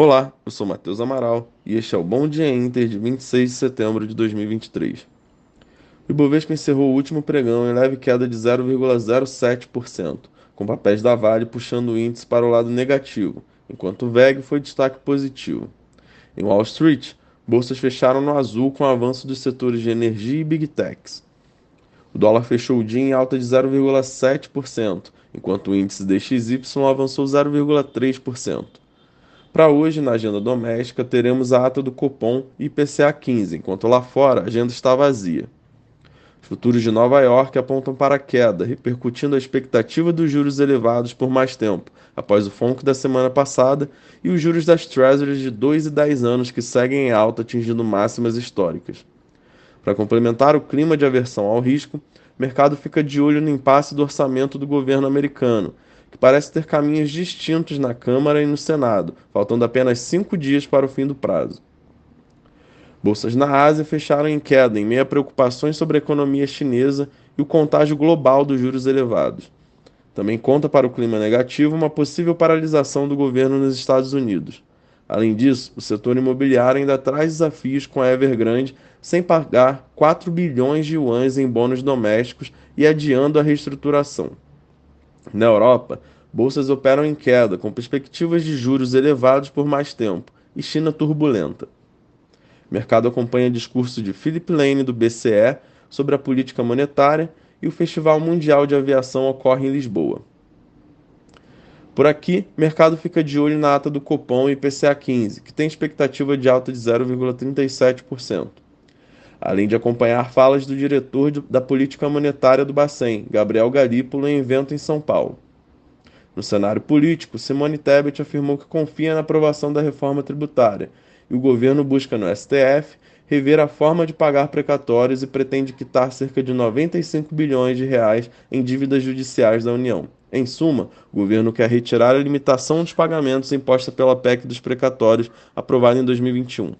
Olá, eu sou Matheus Amaral e este é o Bom Dia Inter de 26 de setembro de 2023. O Ibovespa encerrou o último pregão em leve queda de 0,07%, com papéis da Vale puxando o índice para o lado negativo, enquanto o VEG foi destaque positivo. Em Wall Street, bolsas fecharam no azul com o avanço dos setores de energia e big techs. O dólar fechou o dia em alta de 0,7%, enquanto o índice DXY avançou 0,3%. Para hoje, na agenda doméstica, teremos a ata do Copom IPCA 15, enquanto lá fora a agenda está vazia. Os futuros de Nova York apontam para a queda, repercutindo a expectativa dos juros elevados por mais tempo, após o FONC da semana passada e os juros das Treasuries de 2 e 10 anos que seguem em alta, atingindo máximas históricas. Para complementar o clima de aversão ao risco, o mercado fica de olho no impasse do orçamento do governo americano, que parece ter caminhos distintos na Câmara e no Senado, faltando apenas cinco dias para o fim do prazo. Bolsas na Ásia fecharam em queda, em meio a preocupações sobre a economia chinesa e o contágio global dos juros elevados. Também conta para o clima negativo uma possível paralisação do governo nos Estados Unidos. Além disso, o setor imobiliário ainda traz desafios com a Evergrande sem pagar 4 bilhões de yuans em bônus domésticos e adiando a reestruturação. Na Europa, bolsas operam em queda, com perspectivas de juros elevados por mais tempo e China turbulenta. O mercado acompanha discurso de Philip Lane, do BCE, sobre a política monetária e o Festival Mundial de Aviação ocorre em Lisboa. Por aqui, o mercado fica de olho na ata do Copom e IPCA 15, que tem expectativa de alta de 0,37%. Além de acompanhar falas do diretor da política monetária do Bacen, Gabriel Galípolo, em evento em São Paulo. No cenário político, Simone Tebet afirmou que confia na aprovação da reforma tributária e o governo busca no STF rever a forma de pagar precatórios e pretende quitar cerca de 95 bilhões de reais em dívidas judiciais da União. Em suma, o governo quer retirar a limitação dos pagamentos imposta pela PEC dos precatórios, aprovada em 2021.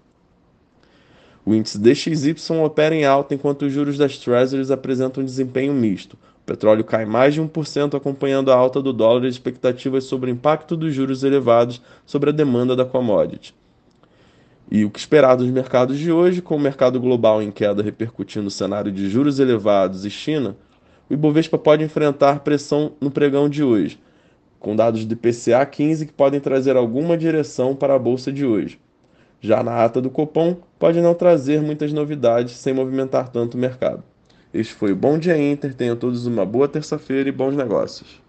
O índice DXY opera em alta enquanto os juros das Treasuries apresentam um desempenho misto. O petróleo cai mais de 1%, acompanhando a alta do dólar e expectativas sobre o impacto dos juros elevados sobre a demanda da commodity. E o que esperar dos mercados de hoje, com o mercado global em queda repercutindo o cenário de juros elevados e China, o Ibovespa pode enfrentar pressão no pregão de hoje, com dados do IPCA 15 que podem trazer alguma direção para a bolsa de hoje. Já na ata do Copom, pode não trazer muitas novidades sem movimentar tanto o mercado. Este foi o Bom Dia Inter, tenham todos uma boa terça-feira e bons negócios.